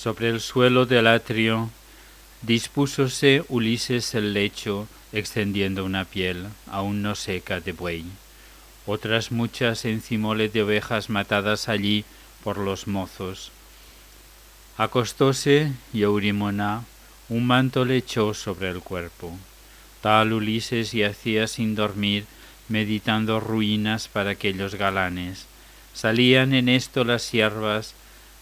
Sobre el suelo del atrio dispúsose Ulises el lecho, extendiendo una piel, aún no seca, de buey. Otras muchas encimole de ovejas matadas allí por los mozos. Acostóse y Eurimona un manto le echó sobre el cuerpo. Tal Ulises yacía sin dormir, meditando ruinas para aquellos galanes. Salían en esto las siervas,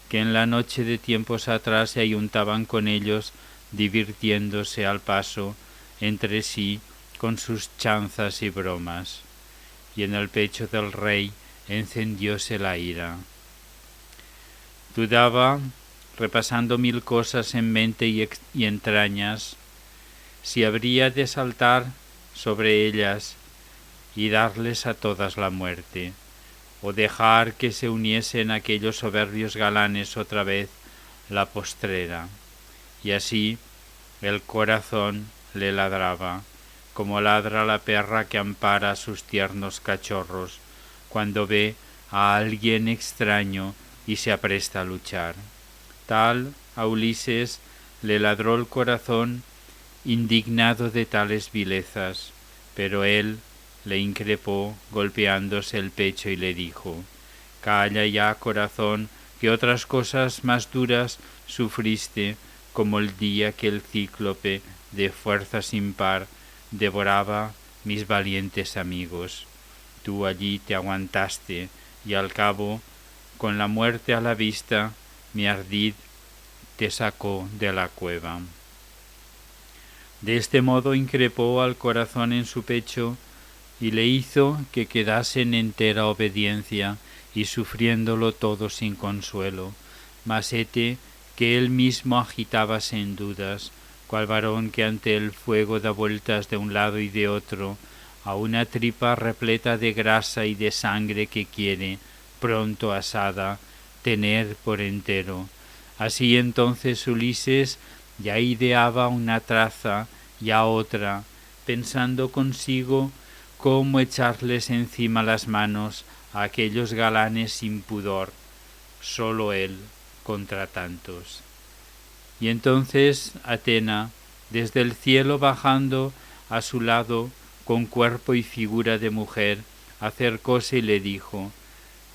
que en la noche de tiempos atrás se ayuntaban con ellos, divirtiéndose al paso entre sí con sus chanzas y bromas. Y en el pecho del rey encendióse la ira. Dudaba, repasando mil cosas en mente y, y entrañas, si habría de saltar sobre ellas y darles a todas la muerte o dejar que se uniesen aquellos soberbios galanes otra vez la postrera. Y así el corazón le ladraba, como ladra la perra que ampara a sus tiernos cachorros cuando ve a alguien extraño y se apresta a luchar. Tal a Ulises le ladró el corazón indignado de tales vilezas, pero él le increpó golpeándose el pecho y le dijo Calla ya, corazón, que otras cosas más duras sufriste, como el día que el cíclope de fuerza sin par devoraba mis valientes amigos. Tú allí te aguantaste y al cabo, con la muerte a la vista, mi ardid te sacó de la cueva. De este modo increpó al corazón en su pecho y le hizo que quedase en entera obediencia y sufriéndolo todo sin consuelo, mas hete que él mismo agitábase en dudas, cual varón que ante el fuego da vueltas de un lado y de otro, a una tripa repleta de grasa y de sangre que quiere, pronto asada, tener por entero. Así entonces Ulises ya ideaba una traza, ya otra, pensando consigo cómo echarles encima las manos a aquellos galanes sin pudor, sólo él contra tantos. Y entonces Atena, desde el cielo bajando a su lado con cuerpo y figura de mujer, acercóse y le dijo,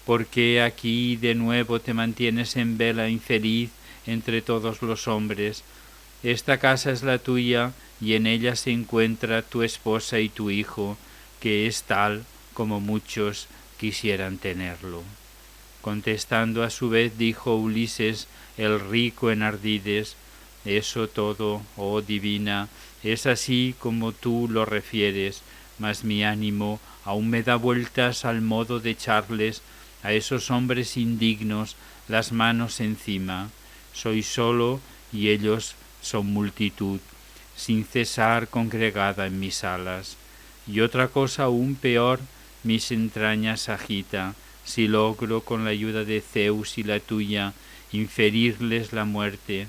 ¿Por qué aquí de nuevo te mantienes en vela infeliz entre todos los hombres? Esta casa es la tuya y en ella se encuentra tu esposa y tu hijo, que es tal como muchos quisieran tenerlo. Contestando a su vez dijo Ulises el rico en ardides, eso todo, oh divina, es así como tú lo refieres, mas mi ánimo aún me da vueltas al modo de echarles a esos hombres indignos las manos encima. Soy solo y ellos son multitud, sin cesar congregada en mis alas y otra cosa aún peor mis entrañas agita, si logro con la ayuda de Zeus y la tuya inferirles la muerte,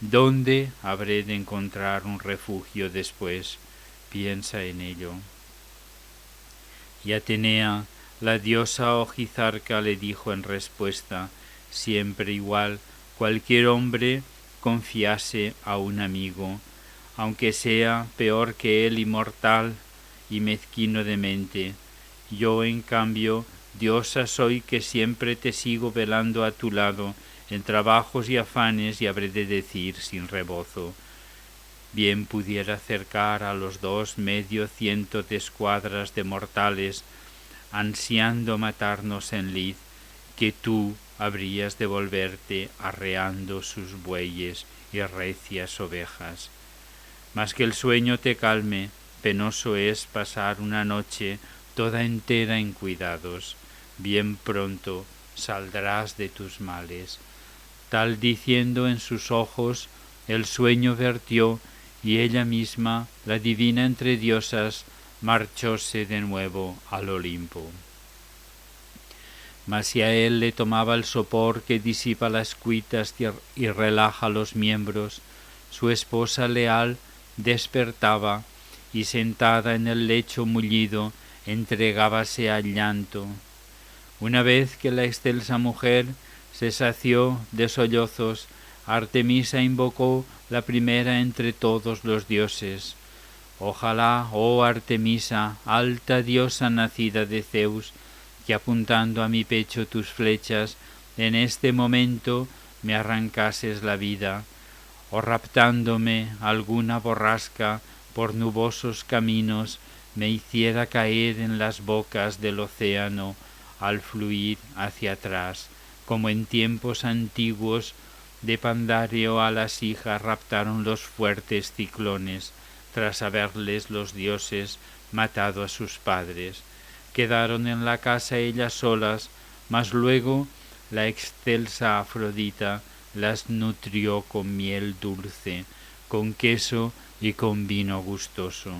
¿dónde habré de encontrar un refugio después? Piensa en ello. Y Atenea, la diosa ojizarca, le dijo en respuesta, siempre igual, cualquier hombre confiase a un amigo, aunque sea peor que él inmortal y mezquino de mente. Yo, en cambio, diosa soy que siempre te sigo velando a tu lado en trabajos y afanes y habré de decir sin rebozo. Bien pudiera acercar a los dos medio ciento de escuadras de mortales, ansiando matarnos en lid, que tú habrías de volverte arreando sus bueyes y recias ovejas mas que el sueño te calme, penoso es pasar una noche toda entera en cuidados, bien pronto saldrás de tus males. Tal diciendo en sus ojos el sueño vertió y ella misma, la divina entre diosas, marchóse de nuevo al Olimpo. Mas si a él le tomaba el sopor que disipa las cuitas y relaja los miembros, su esposa leal despertaba y sentada en el lecho mullido entregábase al llanto. Una vez que la excelsa mujer se sació de sollozos, Artemisa invocó la primera entre todos los dioses. Ojalá, oh Artemisa, alta diosa nacida de Zeus, que apuntando a mi pecho tus flechas, en este momento me arrancases la vida, o raptándome alguna borrasca por nubosos caminos, me hiciera caer en las bocas del océano al fluir hacia atrás, como en tiempos antiguos de Pandario a las hijas raptaron los fuertes ciclones, tras haberles los dioses matado a sus padres. Quedaron en la casa ellas solas, mas luego la excelsa Afrodita las nutrió con miel dulce, con queso y con vino gustoso.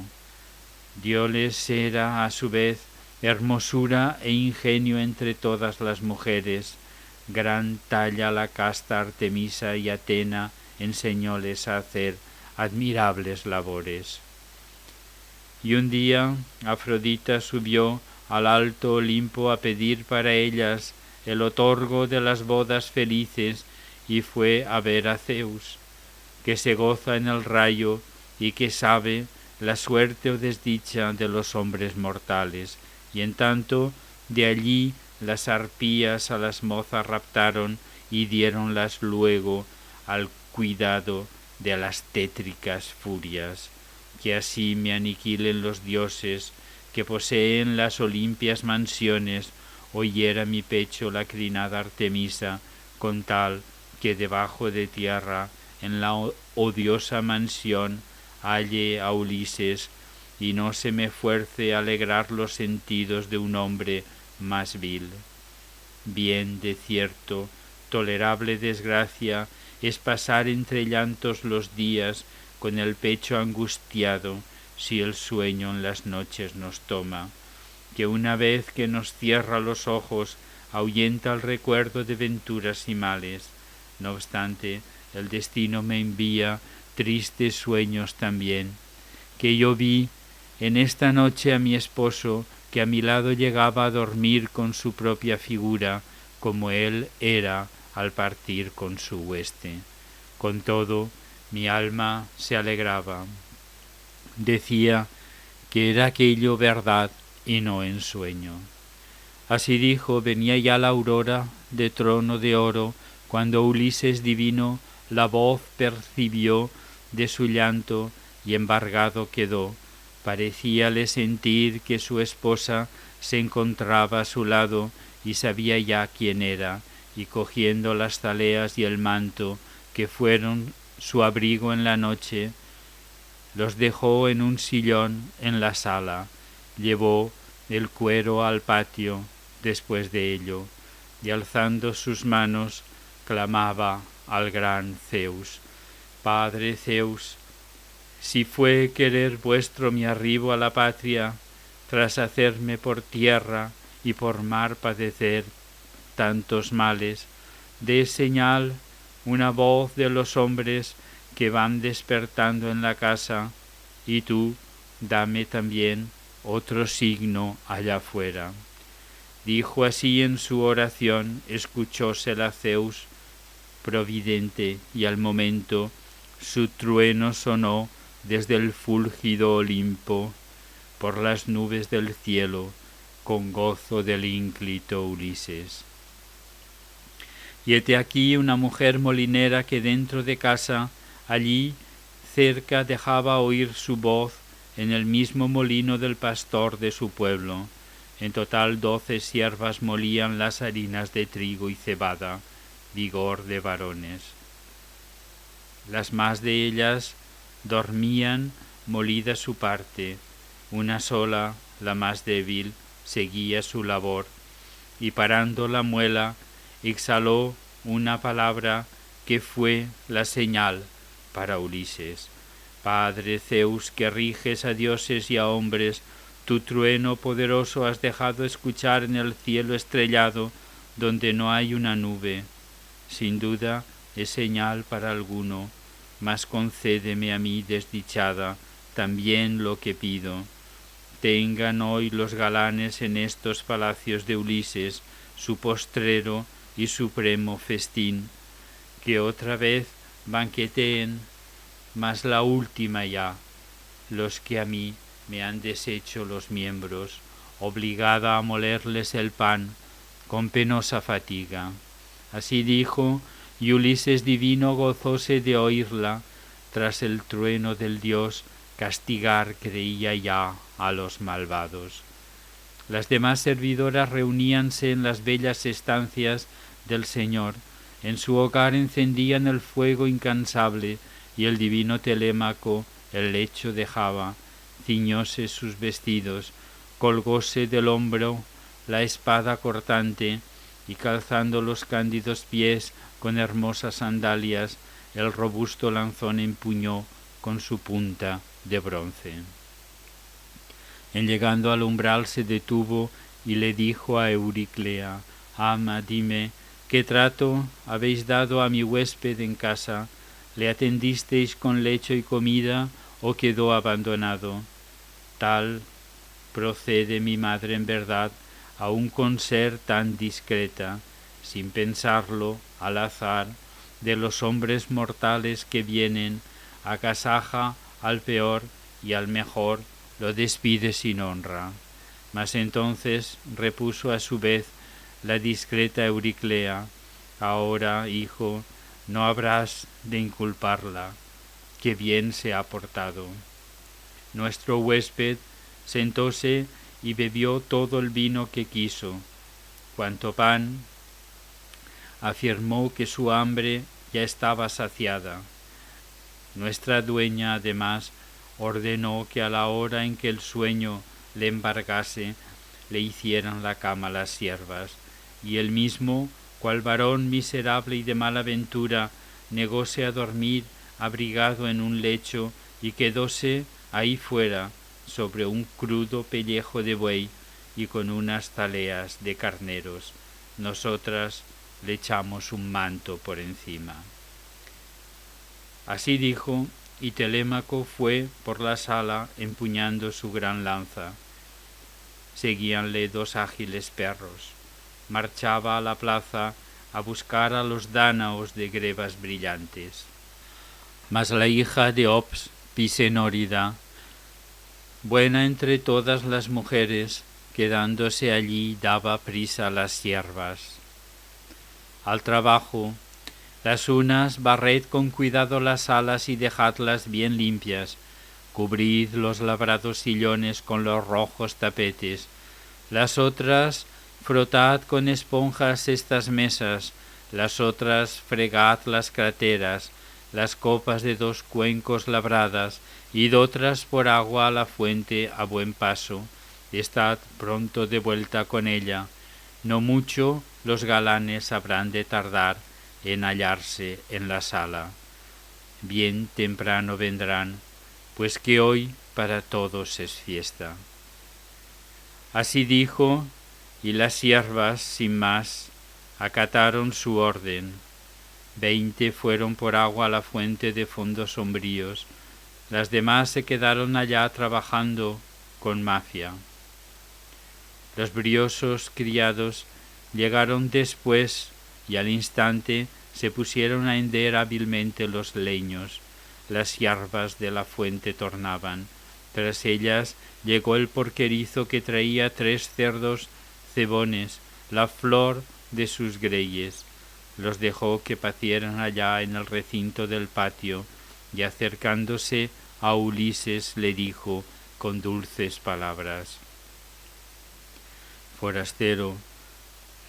Dióles era a su vez hermosura e ingenio entre todas las mujeres, gran talla la casta Artemisa y Atena enseñóles a hacer admirables labores. Y un día Afrodita subió al alto Olimpo a pedir para ellas el otorgo de las bodas felices y fue a ver a Zeus, que se goza en el rayo y que sabe la suerte o desdicha de los hombres mortales, y en tanto de allí las arpías a las mozas raptaron y diéronlas luego al cuidado de las tétricas furias, que así me aniquilen los dioses que poseen las olimpias mansiones, oyera mi pecho la crinada Artemisa, con tal que debajo de tierra, en la odiosa mansión, halle a Ulises, y no se me fuerce a alegrar los sentidos de un hombre más vil. Bien de cierto, tolerable desgracia es pasar entre llantos los días con el pecho angustiado si el sueño en las noches nos toma, que una vez que nos cierra los ojos ahuyenta el recuerdo de venturas y males. No obstante, el destino me envía tristes sueños también, que yo vi en esta noche a mi esposo que a mi lado llegaba a dormir con su propia figura, como él era al partir con su hueste. Con todo, mi alma se alegraba. Decía que era aquello verdad y no ensueño. Así dijo, venía ya la aurora de trono de oro, cuando Ulises divino la voz percibió de su llanto y embargado quedó, Parecíale sentir que su esposa se encontraba a su lado y sabía ya quién era, y cogiendo las zaleas y el manto, que fueron su abrigo en la noche, los dejó en un sillón en la sala, llevó el cuero al patio después de ello, y alzando sus manos clamaba al gran Zeus, Padre Zeus, si fue querer vuestro mi arribo a la patria, tras hacerme por tierra y por mar padecer tantos males, dé señal una voz de los hombres que van despertando en la casa, y tú dame también otro signo allá afuera. Dijo así en su oración, escuchósela Zeus providente, y al momento su trueno sonó desde el fulgido Olimpo, por las nubes del cielo, con gozo del ínclito Ulises. Y hete aquí una mujer molinera que dentro de casa, allí cerca dejaba oír su voz en el mismo molino del pastor de su pueblo. En total doce siervas molían las harinas de trigo y cebada, vigor de varones. Las más de ellas dormían molida su parte, una sola, la más débil, seguía su labor, y parando la muela, exhaló una palabra que fue la señal para Ulises. Padre Zeus, que riges a dioses y a hombres, tu trueno poderoso has dejado escuchar en el cielo estrellado, donde no hay una nube. Sin duda es señal para alguno mas concédeme a mí desdichada también lo que pido. Tengan hoy los galanes en estos palacios de Ulises su postrero y supremo festín, que otra vez banqueteen, mas la última ya, los que a mí me han deshecho los miembros, obligada a molerles el pan con penosa fatiga. Así dijo, y Ulises divino gozóse de oírla, tras el trueno del dios castigar creía ya a los malvados. Las demás servidoras reuníanse en las bellas estancias del Señor, en su hogar encendían el fuego incansable, y el divino Telémaco el lecho dejaba, ciñóse sus vestidos, colgóse del hombro la espada cortante, y calzando los cándidos pies con hermosas sandalias, el robusto lanzón empuñó con su punta de bronce. En llegando al umbral se detuvo y le dijo a Euriclea, Ama, dime, ¿qué trato habéis dado a mi huésped en casa? ¿Le atendisteis con lecho y comida o quedó abandonado? Tal procede mi madre en verdad, aun con ser tan discreta, sin pensarlo, al azar, de los hombres mortales que vienen, agasaja al peor y al mejor lo despide sin honra. Mas entonces repuso a su vez la discreta Euriclea, ahora, hijo, no habrás de inculparla, que bien se ha portado. Nuestro huésped sentóse y bebió todo el vino que quiso. Cuanto pan, afirmó que su hambre ya estaba saciada. Nuestra dueña además ordenó que a la hora en que el sueño le embargase, le hicieran la cama las siervas, y él mismo, cual varón miserable y de mala ventura, negóse a dormir abrigado en un lecho y quedóse ahí fuera, sobre un crudo pellejo de buey y con unas taleas de carneros. Nosotras le echamos un manto por encima. Así dijo, y Telémaco fue por la sala empuñando su gran lanza. Seguíanle dos ágiles perros. Marchaba a la plaza a buscar a los dánaos de grebas brillantes. Mas la hija de Ops, Pisenórida, buena entre todas las mujeres, quedándose allí daba prisa a las siervas. Al trabajo las unas barred con cuidado las alas y dejadlas bien limpias, cubrid los labrados sillones con los rojos tapetes, las otras frotad con esponjas estas mesas, las otras fregad las crateras, las copas de dos cuencos labradas, id otras por agua a la fuente a buen paso, estad pronto de vuelta con ella, no mucho los galanes habrán de tardar, en hallarse en la sala. Bien temprano vendrán, pues que hoy para todos es fiesta. Así dijo, y las siervas, sin más, acataron su orden. Veinte fueron por agua a la fuente de fondos sombríos, las demás se quedaron allá trabajando con mafia. Los briosos criados llegaron después y al instante se pusieron a hender hábilmente los leños. Las hierbas de la fuente tornaban. Tras ellas llegó el porquerizo que traía tres cerdos cebones, la flor de sus greyes. Los dejó que pacieran allá en el recinto del patio, y acercándose a Ulises le dijo con dulces palabras Forastero,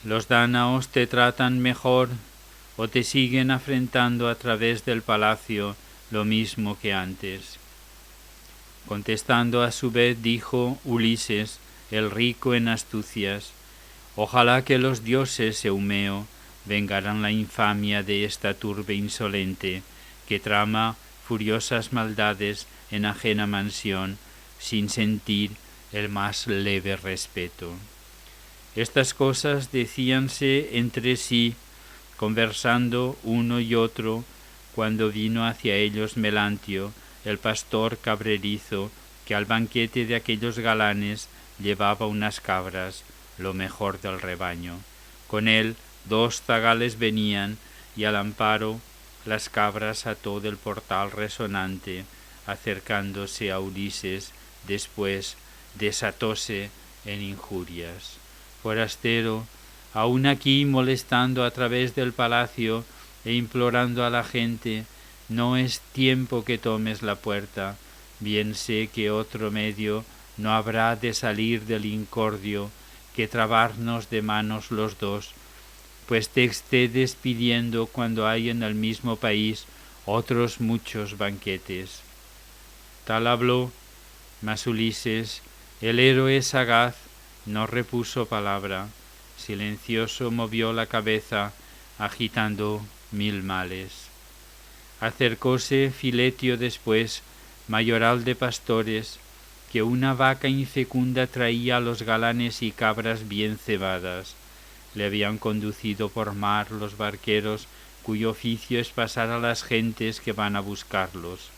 los dánaos te tratan mejor o te siguen afrentando a través del palacio lo mismo que antes. Contestando a su vez dijo Ulises, el rico en astucias, Ojalá que los dioses, Eumeo, vengarán la infamia de esta turbe insolente, que trama furiosas maldades en ajena mansión, sin sentir el más leve respeto. Estas cosas decíanse entre sí, conversando uno y otro, cuando vino hacia ellos Melantio, el pastor cabrerizo, que al banquete de aquellos galanes llevaba unas cabras, lo mejor del rebaño. Con él dos zagales venían, y al amparo las cabras ató del portal resonante, acercándose a Ulises, después desatóse en injurias. Forastero, aún aquí molestando a través del palacio e implorando a la gente, no es tiempo que tomes la puerta, bien sé que otro medio no habrá de salir del incordio que trabarnos de manos los dos, pues te esté despidiendo cuando hay en el mismo país otros muchos banquetes. Tal habló, mas Ulises, el héroe sagaz, no repuso palabra, silencioso movió la cabeza, agitando mil males. Acercóse Filetio después, mayoral de pastores, que una vaca infecunda traía a los galanes y cabras bien cebadas. Le habían conducido por mar los barqueros cuyo oficio es pasar a las gentes que van a buscarlos.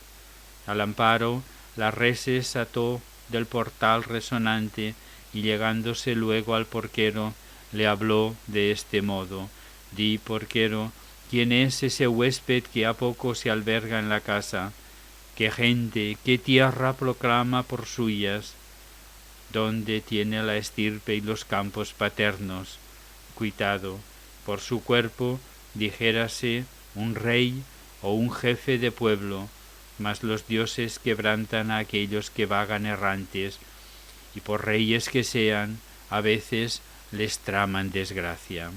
Al amparo, las reses ató del portal resonante y llegándose luego al porquero, le habló de este modo. Di, porquero, ¿quién es ese huésped que a poco se alberga en la casa? qué gente, qué tierra proclama por suyas, donde tiene la estirpe y los campos paternos, cuitado, por su cuerpo dijérase un rey o un jefe de pueblo, mas los dioses quebrantan a aquellos que vagan errantes, y por reyes que sean, a veces les traman desgracia.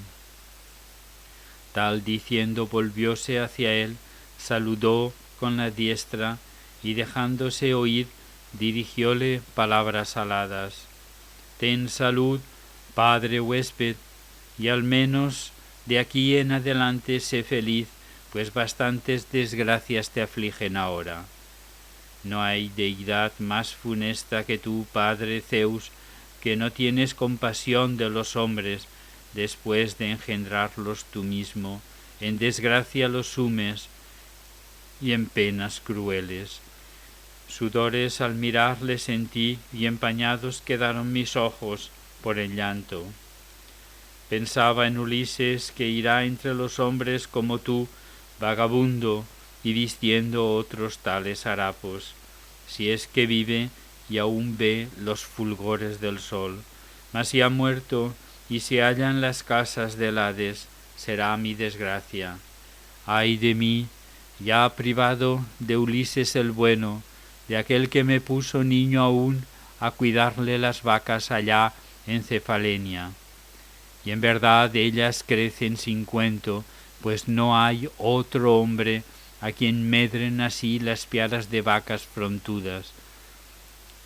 Tal diciendo volvióse hacia él, saludó con la diestra y dejándose oír dirigióle palabras aladas. Ten salud, padre huésped, y al menos de aquí en adelante sé feliz, pues bastantes desgracias te afligen ahora. No hay deidad más funesta que tú, Padre Zeus, que no tienes compasión de los hombres, después de engendrarlos tú mismo, en desgracia los sumes y en penas crueles Sudores al mirarle sentí y empañados quedaron mis ojos por el llanto. Pensaba en Ulises que irá entre los hombres como tú, vagabundo y vistiendo otros tales harapos, si es que vive y aún ve los fulgores del sol. Mas si ha muerto y se halla en las casas del Hades, será mi desgracia. Ay de mí, ya privado de Ulises el bueno, de aquel que me puso niño aún a cuidarle las vacas allá en Cefalenia. Y en verdad ellas crecen sin cuento, pues no hay otro hombre a quien medren así las piadas de vacas frontudas.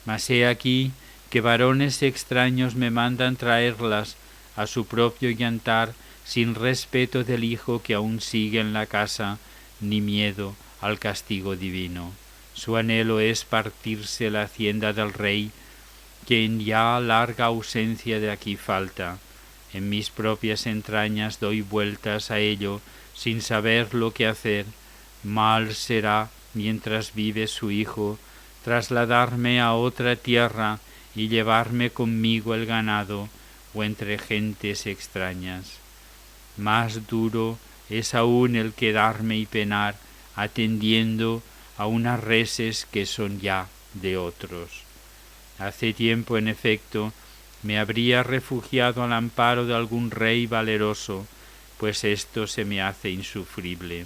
Mas he aquí que varones extraños me mandan traerlas a su propio llantar sin respeto del hijo que aún sigue en la casa, ni miedo al castigo divino. Su anhelo es partirse la hacienda del rey, que en ya larga ausencia de aquí falta. En mis propias entrañas doy vueltas a ello, sin saber lo que hacer. Mal será, mientras vive su hijo, trasladarme a otra tierra y llevarme conmigo el ganado o entre gentes extrañas. Más duro es aún el quedarme y penar, atendiendo a unas reses que son ya de otros. Hace tiempo, en efecto, me habría refugiado al amparo de algún rey valeroso, pues esto se me hace insufrible.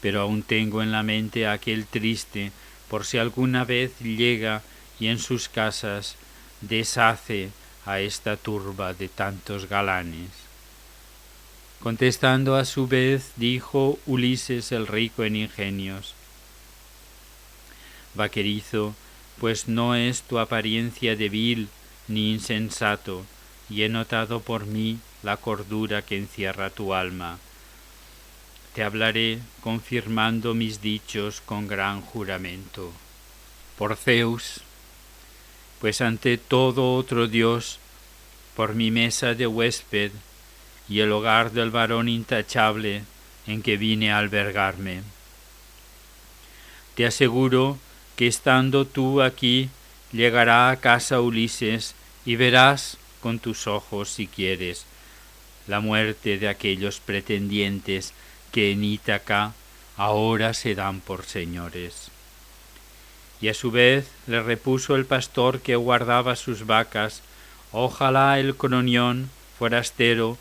Pero aún tengo en la mente aquel triste, por si alguna vez llega y en sus casas deshace a esta turba de tantos galanes. Contestando a su vez, dijo Ulises el rico en ingenios, Vaquerizo, pues no es tu apariencia débil ni insensato, y he notado por mí la cordura que encierra tu alma. Te hablaré confirmando mis dichos con gran juramento. Por Zeus, pues ante todo otro Dios, por mi mesa de huésped, y el hogar del varón intachable en que vine a albergarme. Te aseguro que estando tú aquí llegará a casa Ulises y verás con tus ojos si quieres la muerte de aquellos pretendientes que en Ítaca ahora se dan por señores. Y a su vez le repuso el pastor que guardaba sus vacas, ojalá el cronión forastero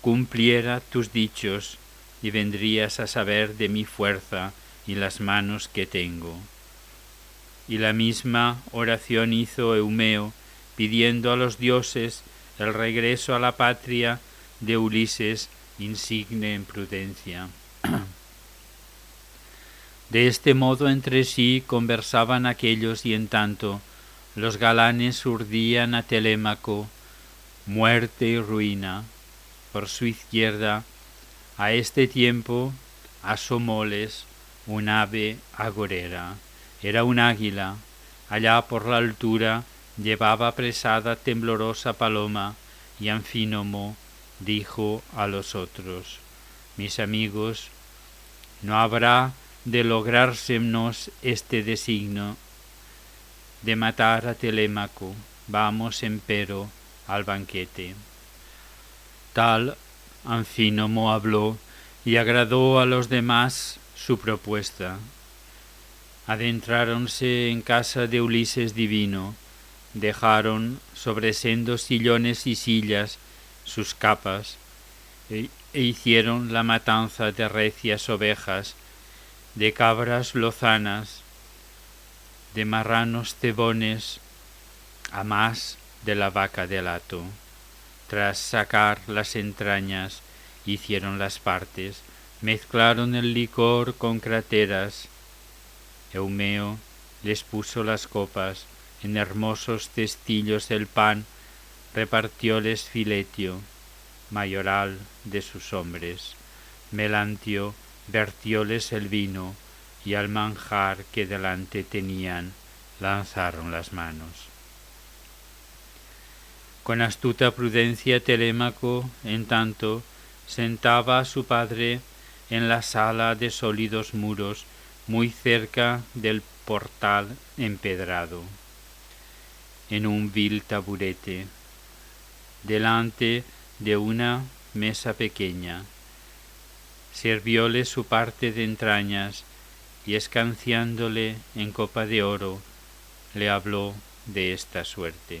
cumpliera tus dichos y vendrías a saber de mi fuerza y las manos que tengo. Y la misma oración hizo Eumeo, pidiendo a los dioses el regreso a la patria de Ulises, insigne en prudencia. De este modo entre sí conversaban aquellos y en tanto los galanes urdían a Telémaco muerte y ruina. Por su izquierda, a este tiempo, asomóles un ave agorera. Era un águila. Allá por la altura llevaba presada temblorosa paloma y Anfínomo dijo a los otros, mis amigos, no habrá de logrársenos este designo de matar a Telémaco, vamos empero al banquete. Tal Anfínomo habló y agradó a los demás su propuesta. Adentráronse en casa de Ulises divino, dejaron sobre sendos sillones y sillas sus capas, e, e hicieron la matanza de recias ovejas, de cabras lozanas, de marranos cebones, a más de la vaca del hato. Tras sacar las entrañas, hicieron las partes, mezclaron el licor con crateras. Eumeo les puso las copas, en hermosos cestillos el pan, repartióles Filetio, mayoral de sus hombres. Melantio vertióles el vino y al manjar que delante tenían lanzaron las manos. Con astuta prudencia Telémaco, en tanto, sentaba a su padre en la sala de sólidos muros muy cerca del portal empedrado, en un vil taburete, delante de una mesa pequeña sirvióle su parte de entrañas y escanciándole en copa de oro, le habló de esta suerte.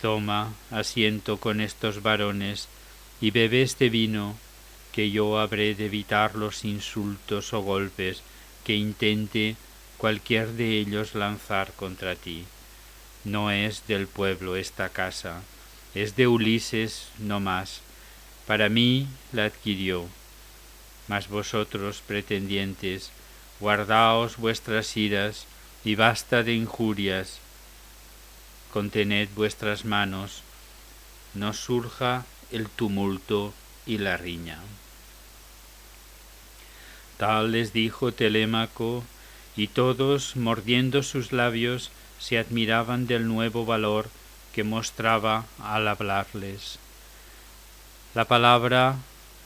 Toma asiento con estos varones y bebe este vino, que yo habré de evitar los insultos o golpes que intente cualquier de ellos lanzar contra ti. No es del pueblo esta casa, es de Ulises no más. Para mí la adquirió mas vosotros, pretendientes, guardaos vuestras iras y basta de injurias, contened vuestras manos, no surja el tumulto y la riña. Tal les dijo Telémaco, y todos, mordiendo sus labios, se admiraban del nuevo valor que mostraba al hablarles. La palabra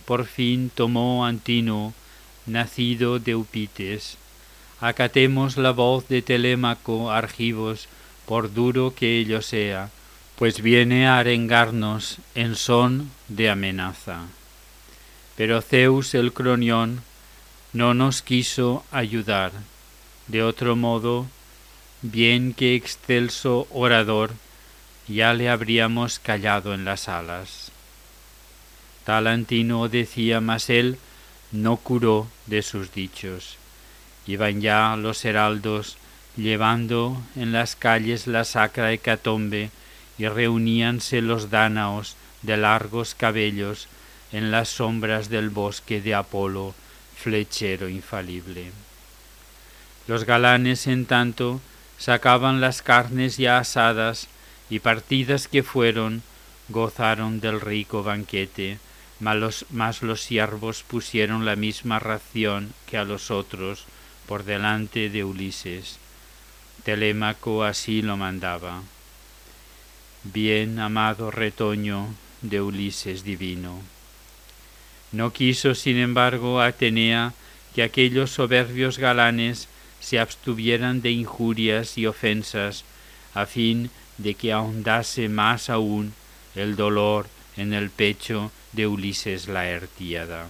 por fin tomó Antino, nacido de Upites. Acatemos la voz de Telémaco Argivos, por duro que ello sea, pues viene a arengarnos en son de amenaza. Pero Zeus el cronión no nos quiso ayudar. De otro modo, bien que excelso orador, ya le habríamos callado en las alas. Talantino decía, mas él no curó de sus dichos. Iban ya los heraldos llevando en las calles la sacra hecatombe y reuníanse los dánaos de largos cabellos en las sombras del bosque de Apolo, flechero infalible. Los galanes, en tanto, sacaban las carnes ya asadas y partidas que fueron, gozaron del rico banquete, mas los, siervos pusieron la misma ración que a los otros por delante de Ulises. Telémaco así lo mandaba. Bien amado retoño de Ulises divino. No quiso, sin embargo, Atenea que aquellos soberbios galanes se abstuvieran de injurias y ofensas, a fin de que ahondase más aún el dolor en el pecho de Ulises Laertíada.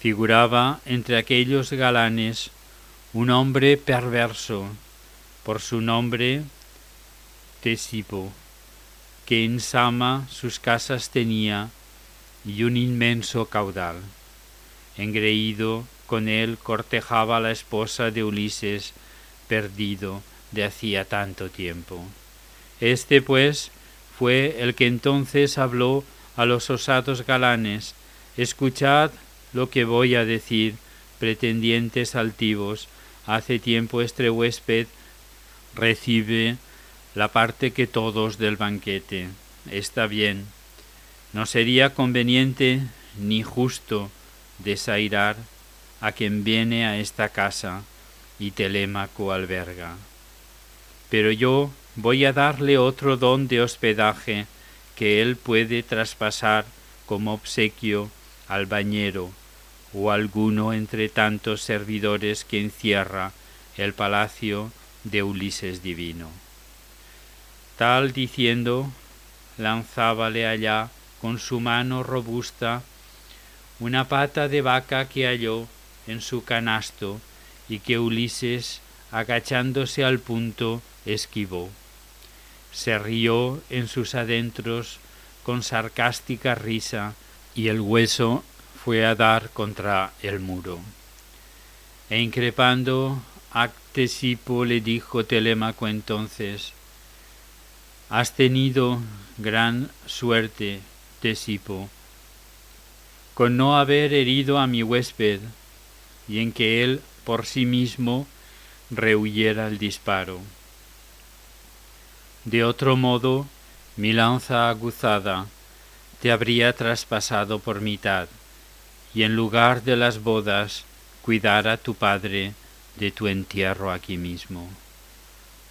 figuraba entre aquellos galanes un hombre perverso, por su nombre Tesipo, que en Sama sus casas tenía y un inmenso caudal. Engreído con él cortejaba la esposa de Ulises, perdido de hacía tanto tiempo. Este, pues, fue el que entonces habló a los osados galanes, escuchad lo que voy a decir, pretendientes altivos, hace tiempo este huésped recibe la parte que todos del banquete. Está bien. No sería conveniente ni justo desairar a quien viene a esta casa y Telémaco alberga. Pero yo voy a darle otro don de hospedaje que él puede traspasar como obsequio al bañero o alguno entre tantos servidores que encierra el palacio de Ulises divino. Tal diciendo, lanzábale allá con su mano robusta una pata de vaca que halló en su canasto y que Ulises, agachándose al punto, esquivó. Se rió en sus adentros con sarcástica risa y el hueso fue a dar contra el muro. E increpando a Ctesipo le dijo Telémaco entonces, Has tenido gran suerte, Tesipo, con no haber herido a mi huésped y en que él por sí mismo rehuyera el disparo. De otro modo, mi lanza aguzada te habría traspasado por mitad, y en lugar de las bodas cuidara tu padre de tu entierro aquí mismo.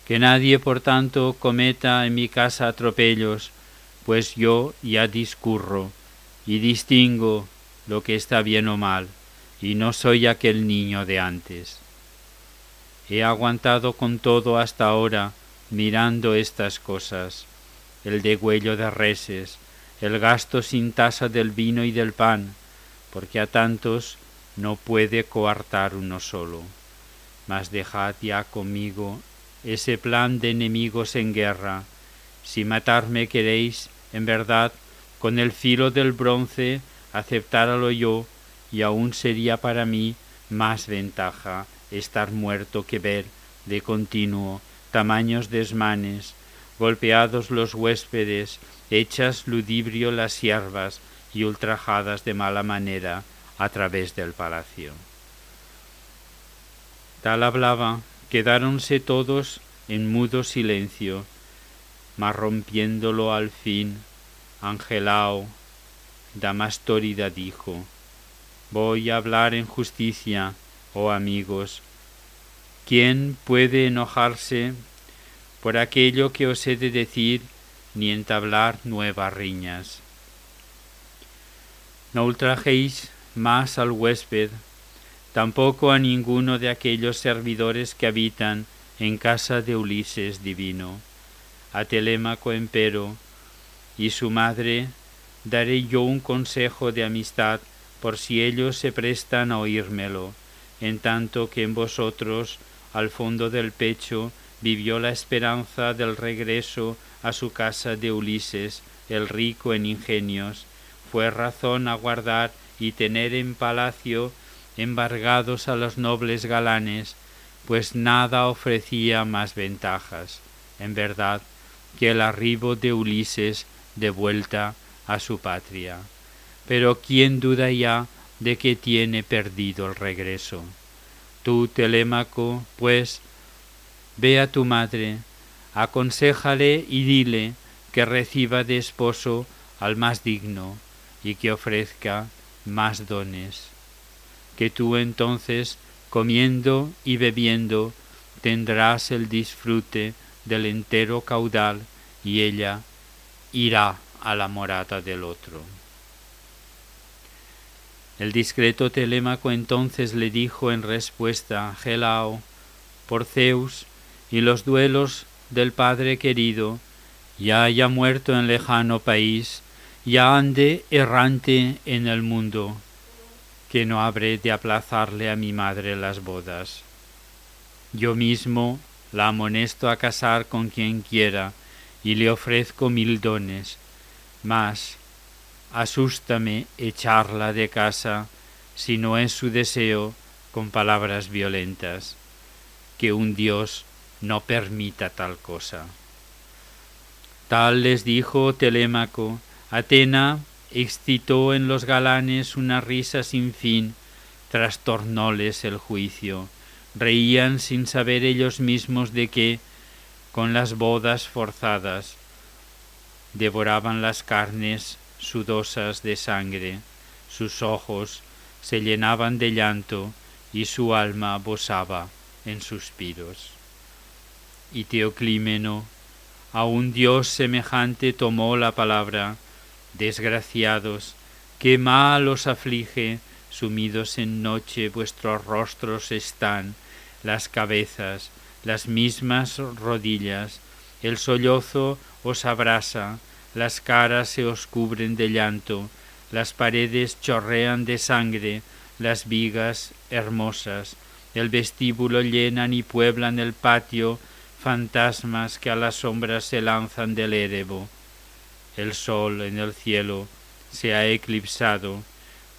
Que nadie, por tanto, cometa en mi casa atropellos, pues yo ya discurro y distingo lo que está bien o mal, y no soy aquel niño de antes. He aguantado con todo hasta ahora, mirando estas cosas, el degüello de reses, el gasto sin tasa del vino y del pan, porque a tantos no puede coartar uno solo. Mas dejad ya conmigo ese plan de enemigos en guerra. Si matarme queréis, en verdad, con el filo del bronce, aceptáralo yo, y aún sería para mí más ventaja estar muerto que ver de continuo tamaños desmanes, golpeados los huéspedes, hechas ludibrio las siervas y ultrajadas de mala manera a través del palacio. Tal hablaba, quedáronse todos en mudo silencio, mas rompiéndolo al fin, Angelao, Damastórida dijo, Voy a hablar en justicia, oh amigos. ¿Quién puede enojarse por aquello que os he de decir ni entablar nuevas riñas? No ultrajéis más al huésped, tampoco a ninguno de aquellos servidores que habitan en casa de Ulises divino. A Telémaco empero y su madre daré yo un consejo de amistad por si ellos se prestan a oírmelo, en tanto que en vosotros, al fondo del pecho, vivió la esperanza del regreso a su casa de Ulises, el rico en ingenios, fue razón aguardar y tener en palacio embargados a los nobles galanes, pues nada ofrecía más ventajas, en verdad, que el arribo de Ulises de vuelta a su patria. Pero ¿quién duda ya de que tiene perdido el regreso? Tú, Telémaco, pues, ve a tu madre, aconséjale y dile que reciba de esposo al más digno y que ofrezca más dones. Que tú entonces, comiendo y bebiendo, tendrás el disfrute del entero caudal y ella irá a la morada del otro. El discreto Telémaco entonces le dijo en respuesta, Gelao, por Zeus y los duelos del Padre querido, ya haya muerto en lejano país, ya ande errante en el mundo. que no habré de aplazarle a mi madre las bodas. Yo mismo la amonesto a casar con quien quiera y le ofrezco mil dones, mas asústame echarla de casa si no es su deseo con palabras violentas, que un Dios no permita tal cosa. Tal les dijo Telémaco, Atena excitó en los galanes una risa sin fin, trastornóles el juicio, reían sin saber ellos mismos de que, con las bodas forzadas, devoraban las carnes sudosas de sangre, sus ojos se llenaban de llanto y su alma bosaba en suspiros. Y Teoclímeno, a un dios semejante, tomó la palabra, Desgraciados, qué mal os aflige, sumidos en noche vuestros rostros están, las cabezas, las mismas rodillas, el sollozo os abrasa, las caras se os cubren de llanto, las paredes chorrean de sangre, las vigas hermosas, el vestíbulo llenan y pueblan el patio, fantasmas que a las sombras se lanzan del Erebo. El sol en el cielo se ha eclipsado,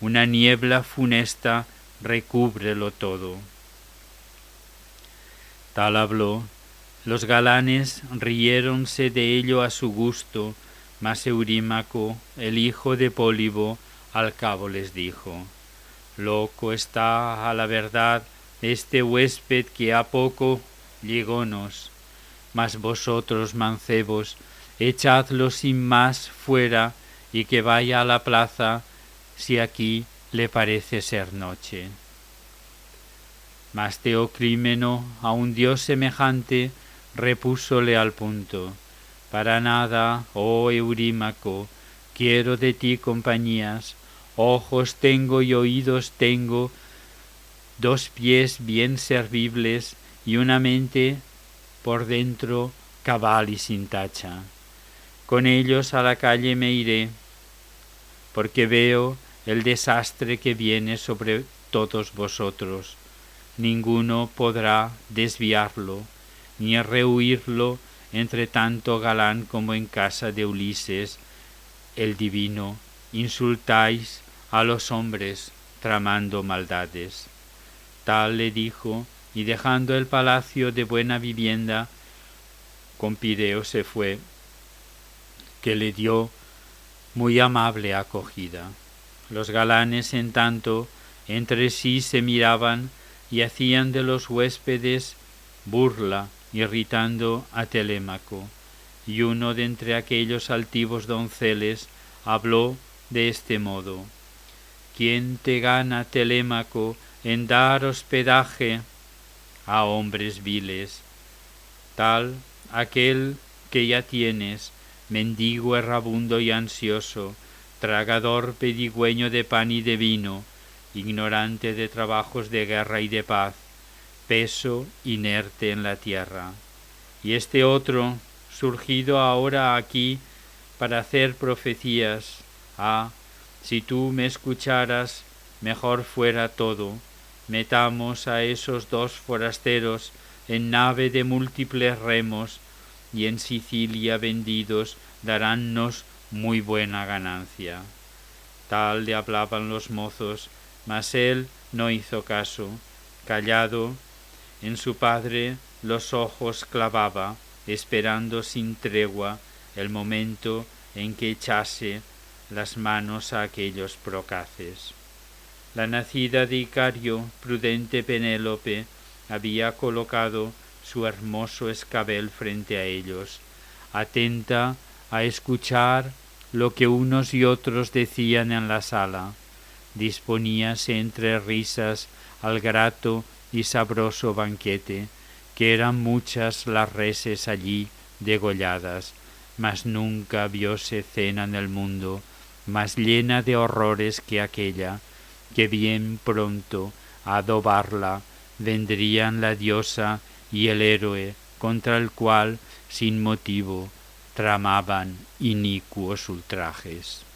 una niebla funesta recúbrelo todo. Tal habló, los galanes riéronse de ello a su gusto, mas Eurímaco, el hijo de Pólibo, al cabo les dijo, Loco está a la verdad este huésped que a poco llegónos, mas vosotros, mancebos, echadlo sin más fuera y que vaya a la plaza si aquí le parece ser noche. Mas Teocrímeno, a un dios semejante, repúsole al punto. Para nada, oh Eurímaco, quiero de ti compañías, ojos tengo y oídos tengo, dos pies bien servibles y una mente por dentro cabal y sin tacha. Con ellos a la calle me iré, porque veo el desastre que viene sobre todos vosotros. Ninguno podrá desviarlo, ni rehuirlo entre tanto galán como en casa de Ulises, el divino, insultáis a los hombres tramando maldades. Tal le dijo, y dejando el palacio de buena vivienda, con Pireo se fue, que le dio muy amable acogida. Los galanes, en tanto, entre sí se miraban y hacían de los huéspedes burla irritando a Telémaco, y uno de entre aquellos altivos donceles habló de este modo ¿Quién te gana, Telémaco, en dar hospedaje a hombres viles? Tal aquel que ya tienes, mendigo errabundo y ansioso, tragador pedigüeño de pan y de vino, ignorante de trabajos de guerra y de paz, peso inerte en la tierra. Y este otro, surgido ahora aquí para hacer profecías, ah, si tú me escucharas, mejor fuera todo. Metamos a esos dos forasteros en nave de múltiples remos, y en Sicilia vendidos daránnos muy buena ganancia. Tal le hablaban los mozos, mas él no hizo caso. Callado, en su padre los ojos clavaba, esperando sin tregua el momento en que echase las manos a aquellos procaces. La nacida de Icario, prudente Penélope, había colocado su hermoso escabel frente a ellos, atenta a escuchar lo que unos y otros decían en la sala. Disponíase entre risas al grato y sabroso banquete, que eran muchas las reses allí degolladas, mas nunca viose cena en el mundo más llena de horrores que aquella, que bien pronto a adobarla vendrían la diosa y el héroe contra el cual sin motivo tramaban inicuos ultrajes.